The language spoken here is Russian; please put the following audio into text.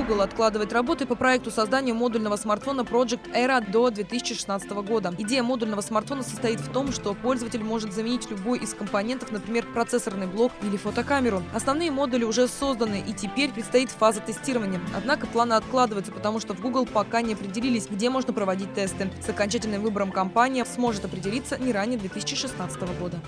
Google откладывает работы по проекту создания модульного смартфона Project Era до 2016 года. Идея модульного смартфона состоит в том, что пользователь может заменить любой из компонентов, например, процессорный блок или фотокамеру. Основные модули уже созданы и теперь предстоит фаза тестирования. Однако планы откладываются, потому что в Google пока не определились, где можно проводить тесты. С окончательным выбором компания сможет определиться не ранее 2016 года.